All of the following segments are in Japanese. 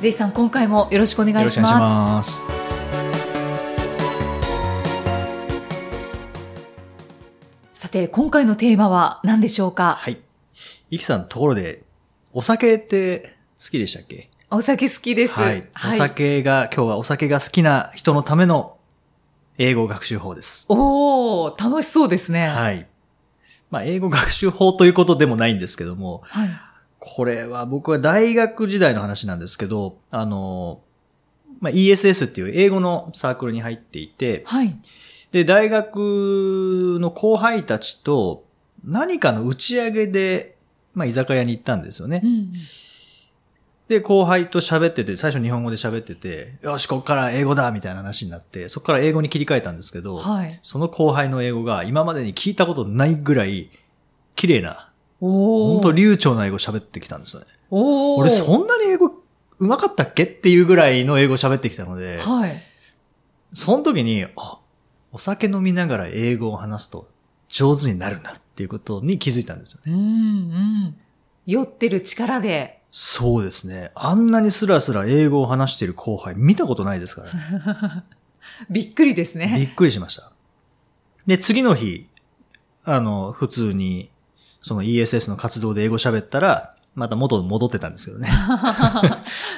J さん今回もよろしくお願いしよろしくお願いますします。さて今回のテーマは何でしょうか？はい。イキさん、ところで、お酒って好きでしたっけ？お酒好きですはい。お酒が、今日はお酒が好きな人のための英語学習法です。おー楽しそうですねはい。まあ、英語学習法ということでもないんですけども、はいこれは僕は大学時代の話なんですけど、あの、まあ、ESS っていう英語のサークルに入っていて、はい。で、大学の後輩たちと何かの打ち上げで、まあ、居酒屋に行ったんですよね。う。んで、後輩と喋ってて、最初日本語で喋ってて、よし、こっから英語だみたいな話になって、そこから英語に切り替えたんですけど、はい。その後輩の英語が今までに聞いたことないぐらい綺麗な、本当流暢な英語喋ってきたんですよね。俺そんなに英語上手かったっけっていうぐらいの英語喋ってきたので、はいその時に、あ、お酒飲みながら英語を話すと上手になるなっていうことに気づいたんですよね。うんうん酔ってる力でそうですね。あんなにスラスラ英語を話している後輩見たことないですからね。びっくりですびね。っくりしました。で、次の日、あの、普通に、その ESS の活動で英語喋ったら、また元に戻ってたんですけどね。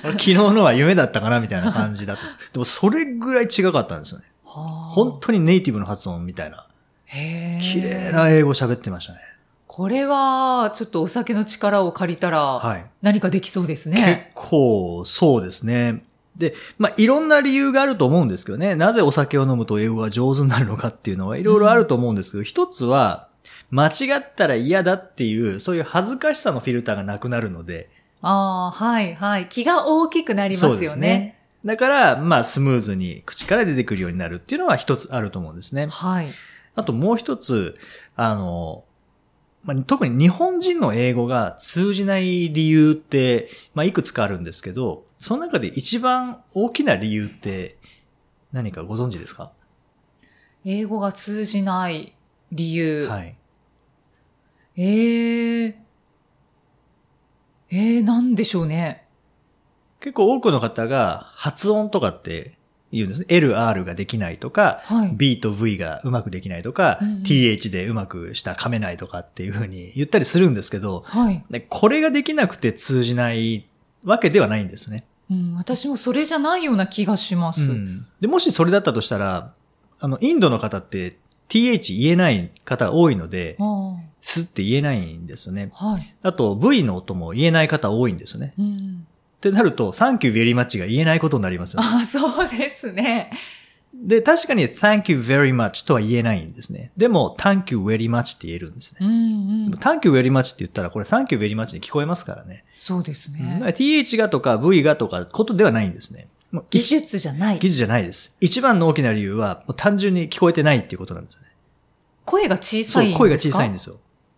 俺 昨日のは夢だったかなみたいな感じだったんです。でもそれぐらい違かったんですよね。本本当にネイティブの発音みたいな。綺麗な英語喋ってましたね。これは、ちょっとお酒の力を借りたら、はい。何かできそうです結ね。構、そうですね。で、まあ、いろんな理由があると思うんですけどね。なぜお酒を飲むと英語が上手になるのかっていうのはいろいろあると思うんですけど、一つは、間違ったら嫌だっていう、そういう恥ずかしさのフィルターがなくなるので。ああ、はい、はい。気が大きくなりますよね。そうですね。だから、まあ、スムーズに口から出てくるようになるっていうのは一つあると思うんですね。はい。あともう一つ、あの、まあ、特に日本人の英語が通じない理由って、まあ、いくつかあるんですけど、その中で一番大きな理由って何かご存知ですか？英語が通じない理由。はい。えええー、なんでしょうね。結構多くの方が発音とかって言うんですね。L、R ができないとか、はい。B と V がうまくできないとか、うんうん TH でうまくした噛めないとかっていうふうに言ったりするんですけど、はい。でこれができなくて通じないわけではないんですね。うん、私もそれじゃないような気がします。うんで、もしそれだったとしたら、あの、インドの方って th 言えない方多いので、あすって言えないんですよね。あはい。あと v の音も言えない方多いんですよね。うん、ってなると、thank you very much が言えないことになりますよね。ああ、そうですね。で、確かに thank you very much とは言えないんですね。でも、thank you very much って言えるんですね。うんうん thank you very much って言ったら、これ thank you very much に聞こえますからね。そうですね。th がとか v がとかことではないんですね。技術じゃない技。術じゃないです。一番の大きな理由は、単純に聞こえてないっていうことなんですよね。声が小そう、さいんですか？声が小さいんですよ。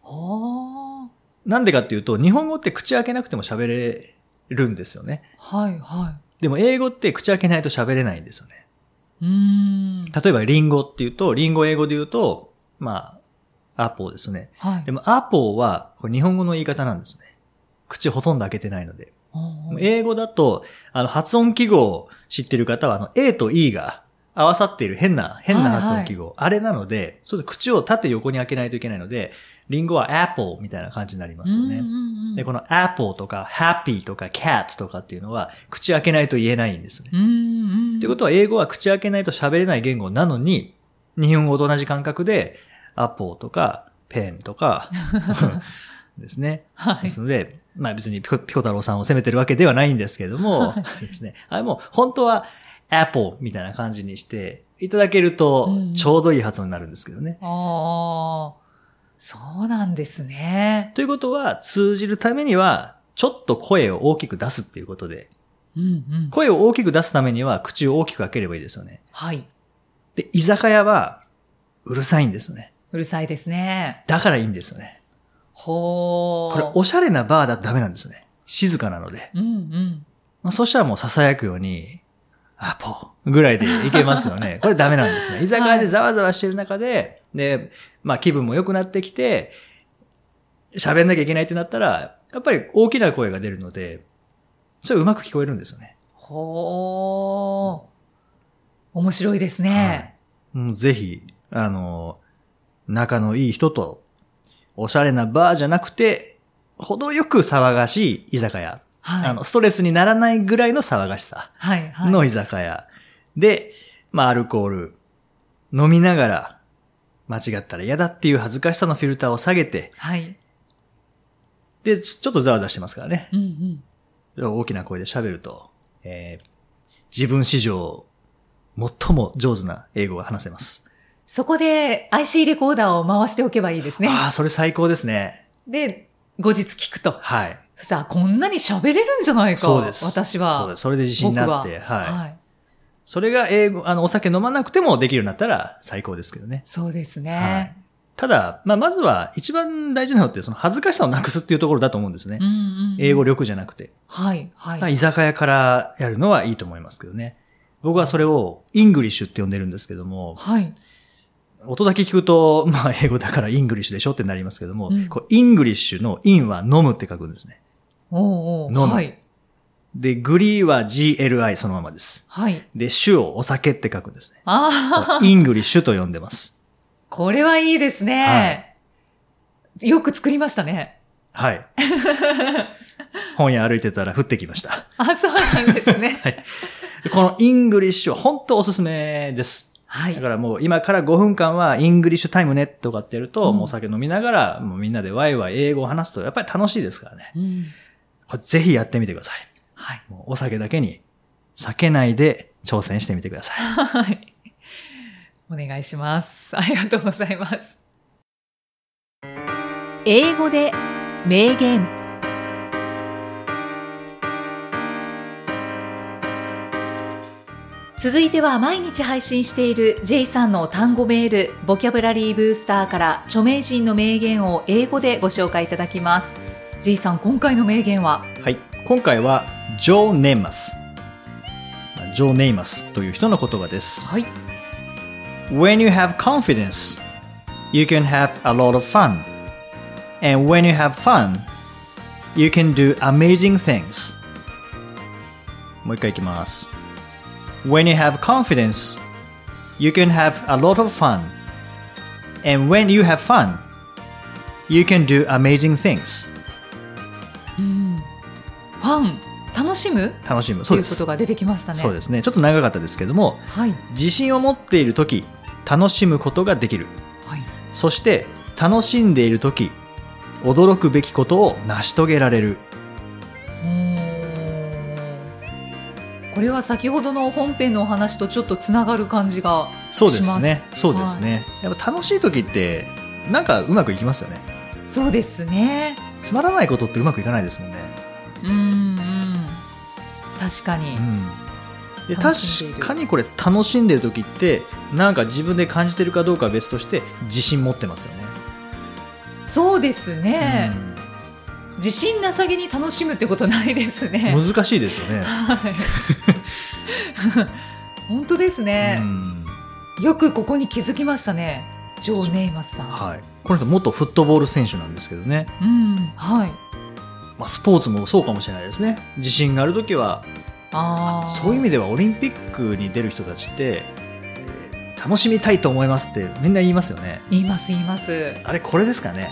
はなんでかっていうと、日本語って口開けなくても喋れるんですよね。あ。はい、はでも英語って口開けないと喋れないんですよね。い。うーん。例えばリンゴっていうと、リンゴ英語で言うと、まあ、アポーですよね。はい。でもアポーは、これ日本語の言い方なんですね。口ほとんど開けてないので。英語だと、あの、発音記号を知ってる方は、あの、A と E が合わさっている変な、変な発音記号。あれなので、そう口を縦横に開けないといけないので、リンゴは Apple みたいな感じになりますよね。で、この Apple とか Happy とか Cat とかっていうのは、口開けないと言えないんですね。ってことは、英語は口開けないと喋れない言語なのに、日本語と同じ感覚で、Apple とか Pen とか、ですね。はいですので、まあ別にピコピコ太郎さんを責めてるわけではないんですけれども、ですね。あれもう本当は Apple みたいな感じにしていただけるとうんちょうどいい発音になるんですけどね。ああ、そうなんですね。ということは通じるためにはちょっと声を大きく出すっていうことでうんうん。声を大きく出すためには口を大きく開ければいいですよね。はい。で、居酒屋はうるさいんですよね。うるさいですね。だからいいんですよね。ほー。これおしゃれなバーだとダメなんですよね。静かなので。うんうん。まあ、そしたらもう囁くように、あ、ポーぐらいでいけますよね。これダメなんですね。居酒屋でざわざわしてる中で、で、まあ気分も良くなってきて、喋んなきゃいけないってなったら、やっぱり大きな声が出るので、それうまく聞こえるんですよね。ほー。面白いですね。もうぜひ、あの、仲のいい人と、おしゃれなバーじゃなくて、程よく騒がしい居酒屋。はい。あの、ストレスにならないぐらいの騒がしさはい、はい。の居酒屋。で、まあ、アルコール、飲みながら、間違ったら嫌だっていう恥ずかしさのフィルターを下げて、はい。で、ちょっとざわざわしてますからね。うんうん。大きな声で喋ると、えー自分史上、最も上手な英語が話せます。そこで IC レコーダーを回しておけばいいですね。ああ、それ最高ですね。で、後日聞くと。はい。そしたら、こんなに喋れるんじゃないか。そうです。私は。そうです。それで自信になって、僕ははい。はい。それが英語、あの、お酒飲まなくてもできるようになったら最高ですけどね。そうですね。はいただ、まあ、まずは一番大事なのって、その恥ずかしさをなくすっていうところだと思うんですね。うんうんうん英語力じゃなくて。はい、はい。居酒屋からやるのはいいと思いますけどね。僕はそれをイングリッシュって呼んでるんですけども、はい。音だけ聞くと、まあ英語だからイングリッシュでしょってなりますけども、うんこうイングリッシュのインは飲むって書くんですね。おうおうはい。で、グリーは GLI そのままです。はい。で、シュをお酒って書くんですね。ああ、イングリッシュと呼んでます。これはいいですね。よく作りましたね。はい。本屋歩いてたら降ってきました。あ、そうなんですね。はい。このイングリッシュは本当おすすめです。はい。だからもう今から5分間はイングリッシュタイムねとかってやると、うんもうお酒飲みながら、もうみんなでワイワイ英語を話すとやっぱり楽しいですからね。うんぜひやってみてください。はい。もうお酒だけに避けないで挑戦してみてください。はい。お願いします。ありがとうございます。英語で名言。続いては毎日配信している J さんの単語メール、ボキャブラリーブースターから著名人の名言を英語でご紹介いただきます。J さん、今回の名言ははい。今回は、ジョー・ネイマス。ジョー・ネイマスという人の言葉です。はい。When you have confidence, you can have a lot of fun. And when you have fun, you can do amazing things. もう一回いきます。When you have confidence, you can have a lot of fun. And when you have fun, you can do amazing things. ファン、楽しむ？楽しむ。と。いうことが出てきましたね。そうですね。ちょっと長かったですけども、はい。自信を持っているとき、楽しむことができる。はい。そして、楽しんでいるとき、驚くべきことを成し遂げられる。これは先ほどの本編のお話とちょっとつながる感じがそうですしねそうですね。やっぱ楽しいときって、なんかうまくいきますよね。そうですねつまらないことってうまくいかないですもんね。うんうん。確かに、うん。で確かにこれ楽しんでるときって、なんか自分で感じてるかどうかは別として、自信持ってますよね。そうですね、うん。自信なさげに楽しむってことないですね。難しいですよね。はい。本当ですね。う、ん。よくここに気づきましたね。ジョー・ネイマスさん。はい。この人元フットボール選手なんですけどね。うん。はいまあ、スポーツもそうかもしれないですね。自信があるときは、ああそういう意味ではオリンピックに出る人たちって、えー楽しみたいと思いますってみんな言いますよね。言います言いますあれこれですかね。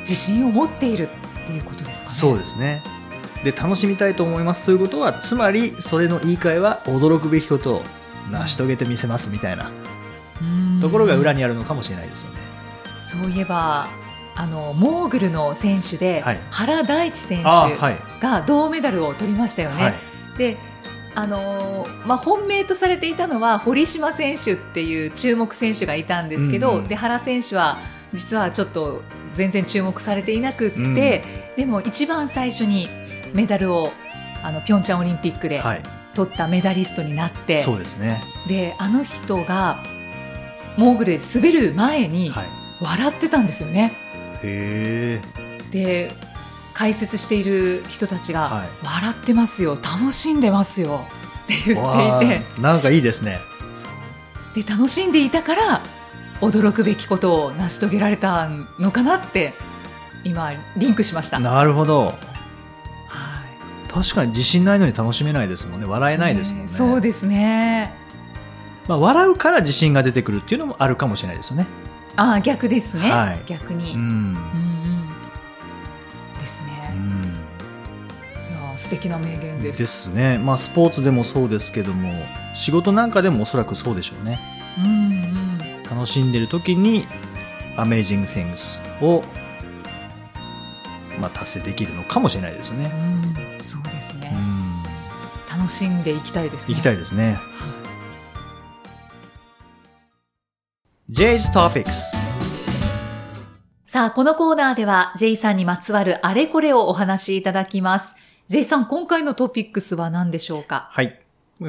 自信を持っているっていうことですかねそうですね。で、楽しみたいと思いますということは、つまりそれの言い換えは驚くべきことを成し遂げてみせますみたいなうんところが裏にあるのかもしれないですよね。そういえばあのモーグルの選手で、はい原大地選手。が銅メダルを取りましたよね。はい。であのーまあ、本命とされていたのは堀島選手っていう注目選手がいたんですけど、うんうんで原選手は実はちょっと全然注目されていなくって、うんでも一番最初にメダルをあのピョンチャンオリンピックではい。取ったメダリストになって、そうですね。であの人がモーグルで滑る前にはい。笑ってたんですよね。へえ。で解説している人たちが、はい笑ってますよ楽しんでますよって言わっていてあなんかいいですね。で楽しんでいたから驚くべきことを成し遂げられたのかなって今リンクしました。なるほど。はい確かに自信ないのに楽しめないですもんね。笑えないですもんね。そうですね。まあ、笑うから自信が出てくるっていうのもあるかもしれないですよね。ああ逆ですね。はい逆に。ううんうんん。ですうね。素敵な名言です。ですね。まあ、スポーツでもそうですけども、仕事なんかでもおそらくそうでしょうね。うんうん。楽しんでる時に、Amazing Things を、まあ、達成できるのかもしれないですよね。うんそうですねう。ん。楽しんでいきたいですね。行きたいですね。J's Topics。さあ、このコーナーでは J さんにまつわるあれこれをお話しいただきます。J さん、今回のトピックスは何でしょうか？はい。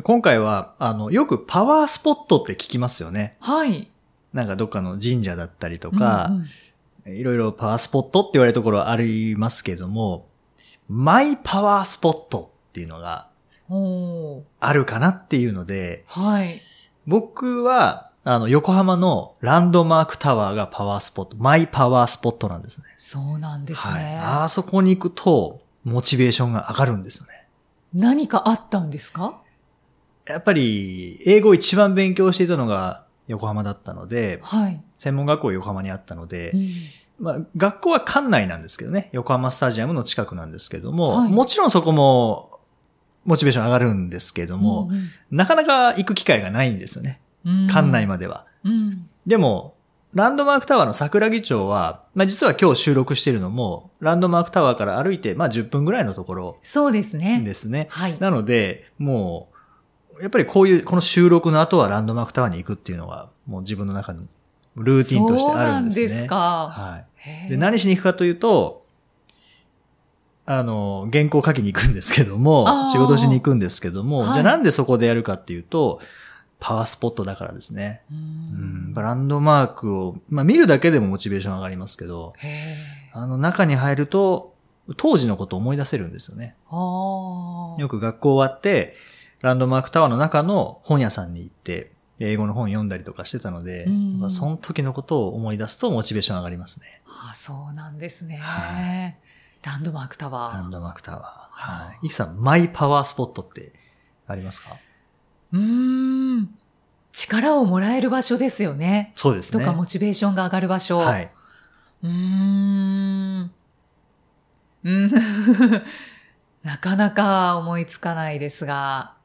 今回は、あの、よくパワースポットって聞きますよね。はい。なんかどっかの神社だったりとか、うんうんいろいろパワースポットって言われるところはありますけども、マイパワースポットっていうのがあるかなっていうので、はい。僕は、あの、横浜のランドマークタワーがパワースポット、マイパワースポットなんですね。そうなんですはい。ね。あそこに行くと、モチベーションが上がるんですよね。何かあったんですか？やっぱり、英語を一番勉強していたのが横浜だったので、はい。専門学校横浜にあったので、うんまあ、学校は館内なんですけどね、横浜スタジアムの近くなんですけども、はいもちろんそこも、モチベーション上がるんですけども、うんなかなか行く機会がないんですよね。うん館内までは。うん。でも、ランドマークタワーの桜木町は、まあ実は今日収録しているのも、ランドマークタワーから歩いて、まあ10分ぐらいのところそうですね。ですね。はい。なので、もう、やっぱりこういう、この収録の後はランドマークタワーに行くっていうのは、もう自分の中のルーティンとしてあるんですね。そうですか。はい。で、何しに行くかというと、あの、原稿書きに行くんですけども仕事しに行くんですけども、はいじゃあなんでそこでやるかっていうと、パワースポットだからですね。ううんん。ランドマークを、まあ見るだけでもモチベーション上がりますけど、へあの中に入ると、当時のことを思い出せるんですよね。よく学校終わって、ランドマークタワーの中の本屋さんに行って、英語の本読んだりとかしてたので、うんまあその時のことを思い出すとモチベーション上がりますね。あそうなんですね。はランドマークタワー。ランドマークタワー。はい。イキさん、マイパワースポットってありますか？うーん。力をもらえる場所ですよね。そうですね。とかモチベーションが上がる場所。はい。うーん。うん。なかなか思いつかないですが、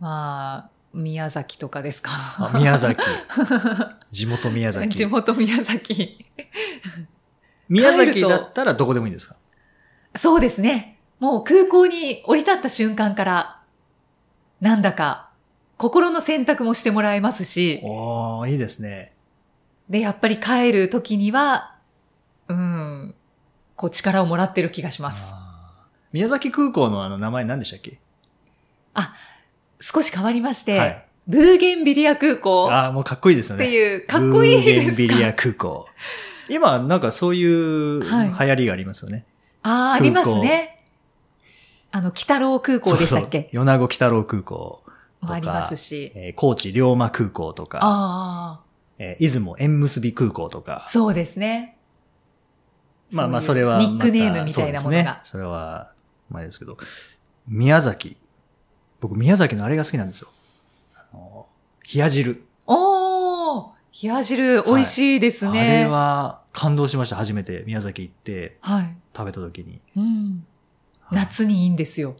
まあ、宮崎とかですか？あ宮崎。地元宮崎。地元宮崎。宮崎だったらどこでもいいんですか？そうですね。もう空港に降り立った瞬間から、なんだか心の選択もしてもらえますし、おー、いいですね。で、やっぱり帰る時には、うん、こう力をもらってる気がします。宮崎空港のあの名前何でしたっけ？少し変わりまして、はいブーゲンビリア空港っああ、もうかっこいいですよね。ていう、かっこいいですか？ブーゲンビリア空港。今、なんかそういうはい流行りがありますよね。ああ、ありますね。あの、北郎空港でしたっそうけそう米子北郎空港ありますし。えー高知龍馬空港とか、あえー出雲縁結び空港とかあ、。そうですね。まあまあ、それはニックネームみたいなものが。そね。それは、前ですけど。宮崎。僕、宮崎のあれが好きなんですよ。あの、冷や汁。おー冷や汁、美味しいですね。あれは感動しました。初めて宮崎行ってはい。食べた時に。うん。夏にいいんですよ。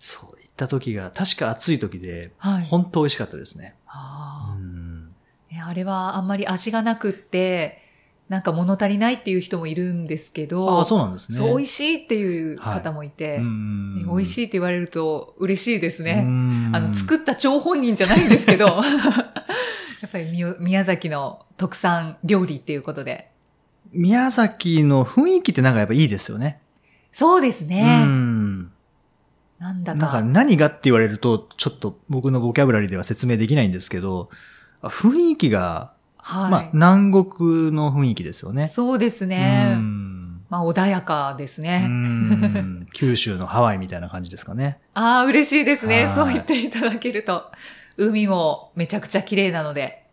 そう、行った時が、確か暑い時で、はい。本当美味しかったですね。あーうんねあれはあんまり味がなくって、なんか物足りないっていう人もいるんですけど、ああ、そうなんですね。美味しいっていう方もいて、うんね美味しいって言われると嬉しいですね。ねあの、作った張本人じゃないんですけど、やっぱり宮崎の特産料理っていうことで。宮崎の雰囲気ってなんかやっぱいいですよね。そうですね。うん。なんだか。なんか何がって言われると、ちょっと僕のボキャブラリーでは説明できないんですけど、雰囲気が、はい。まあ南国の雰囲気ですよね。そうですうね。んまあ穏やかですうね。ん九州のハワイみたいな感じですかね。ああ、嬉しいですね。はいそう言っていただけると。海もめちゃくちゃ綺麗なので。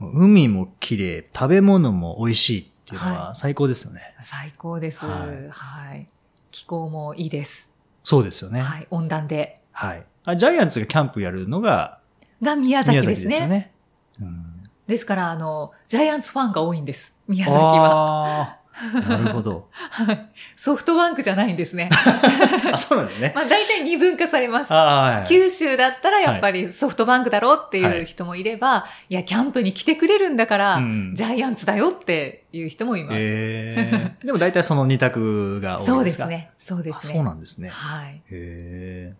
海も綺麗、食べ物も美味しいっていうのはは最高ですよね。最高です。ははいい。気候もいいです。そうですよね。はい。温暖で。はい。あジャイアンツがキャンプやるのがが宮崎宮ですね。崎ですよね。うんですから、あの、ジャイアンツファンが多いんです。宮崎は。なるほど。はい。ソフトバンクじゃないんですね。あ、そうなんですね。まあ大体二分化されます。はい九州だったらやっぱりソフトバンクだろうっていはいう人もいれば、い、や、キャンプに来てくれるんだから、うんジャイアンツだよっていう人もいます。えー、でも大体その二択が多いですか？そうです。ね。そうですね。あそうなんですね。はい。へえ。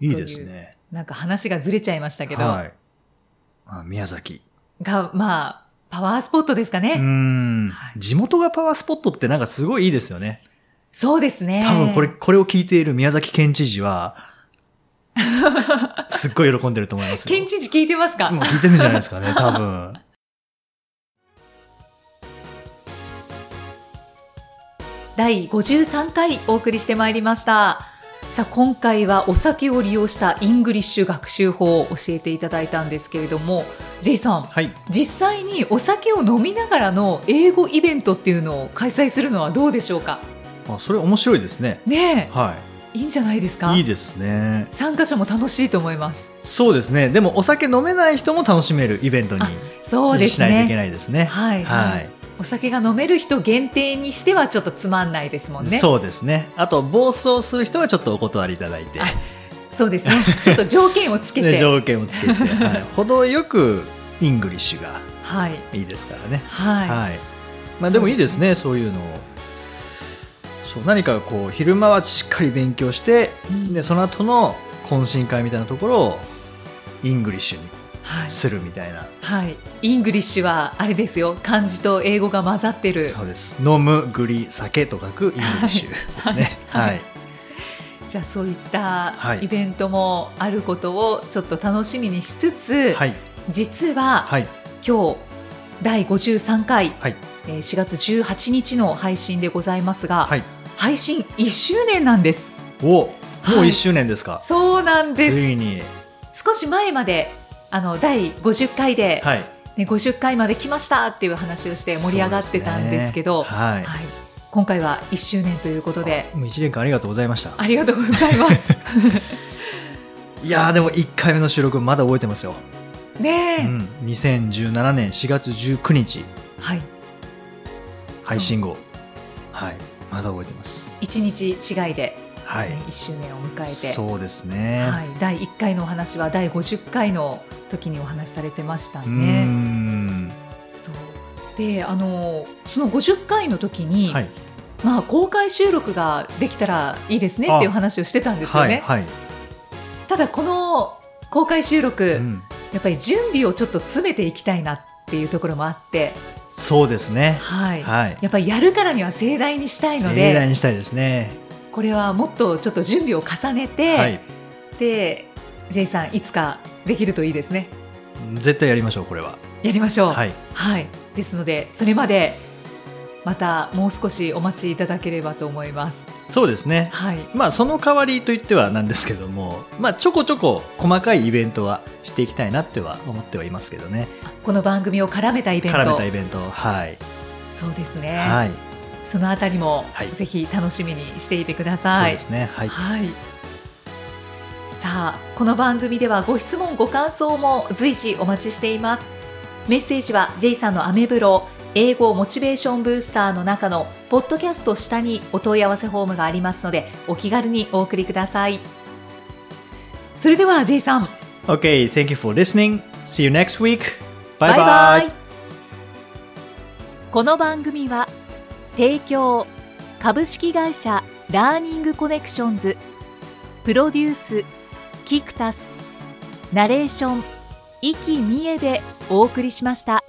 いいですね。なんか話がずれちゃいましたけど、はい。あ宮崎。が、まあ、パワースポットですかね。うーんはい地元がパワースポットってなんかすごいいいですよね。そうですね。多分これ、これを聞いている宮崎県知事は、すっごい喜んでると思いますよ。県知事聞いてますか、もう聞いてるんじゃないですかね、多分。第53回お送りしてまいりました。さあ今回はお酒を利用したイングリッシュ学習法を教えていただいたんですけれども J さんはい。実際にお酒を飲みながらの英語イベントっていうのを開催するのはどうでしょうか？あ、それ面白いですね。ねはいいいんじゃないですか？い。いいですね。参加者も楽しいと思いますそうですね。でもお酒飲めない人も楽しめるイベントにあそうですしないといけねないですね。はいはいお酒が飲める人限定にしてはちょっとつまんないですもんね。そうですね。あと、暴走する人はちょっとお断りいただいて、あそうですね。ちょっと条件をつけねて条件をつけて、はい、程よくイングリッシュがはい。いいですからね。はい、はい。まあでもいいですね、そういうのを。そう何かこう昼間はしっかり勉強して、うん。でその後の懇親会みたいなところをイングリッシュにはいするみたいな、はい、イングリッシュはあれですよ。漢字と英語が混ざってる。そうです。飲むグリ酒と書くイングリッシュですね。はい。はい、じゃあそういったはい。イベントもあることをちょっと楽しみにしつつ、はい。実ははい。今日第53回、はい。えー4月18日の配信でございますが、はい。配信1周年なんです。おもうはい。1周年ですか、そうなんです。ついに。少し前まであの第50回で、はい。ね、50回まで来ましたっていう話をして盛り上がってたんですけどね。はい、はい、今回は1周年ということで。もう1年間ありがとうございました。ありがとうございます。いやーでも1回目の収録まだ覚えてますよ、ねえ、うん、2017年4月19日。はい、配信後。はい。まだ覚えてます。一日違いで、はい、ね、1周年を迎えて、そうですね、はい、第1回のお話は第50回の時にお話しされてましたね。ん。そう。であのその50回の時に、はい。まあ、公開収録ができたらいいですねっていう話をしてたんですよね。はいはい、ただこの公開収録、うん。やっぱり準備をちょっと詰めていきたいなっていうところもあって、そうですね。はい。はい。やっぱりやるからには盛大にしたいの盛で大にしたいですねこれはもっとちょっと準備を重ねて、はい。で J さんいつかできるといいですね。絶対やりましょうこれは。やりましょう。はい。はい、ですのでそれまでまたもう少しお待ちいただければと思います。そうですね。はい。まあその代わりといってはなんですけどもまあちょこちょこ細かいイベントはしていきたいなっては思ってはいますけどね。この番組を絡めたイベント。絡めたイベントはい、そうですね、はいそのあたりも、はい。ぜひ楽しみにしていてくだそうさいですね。はい。はい。さあ、この番組ではご質問、ご感想も随時お待ちしています。メッセージは J さんのアメブロ英語モチベーションブースターの中のポッドキャスト下にお問い合わせフォームがありますので、お気軽にお送りください。それでは J さん、OK thank you for listening. See you next week. バイバイバイバイこの番組は提供株式会社ラーニングコネクションズプロデュースキクタスナレーション生きみえでお送りしました。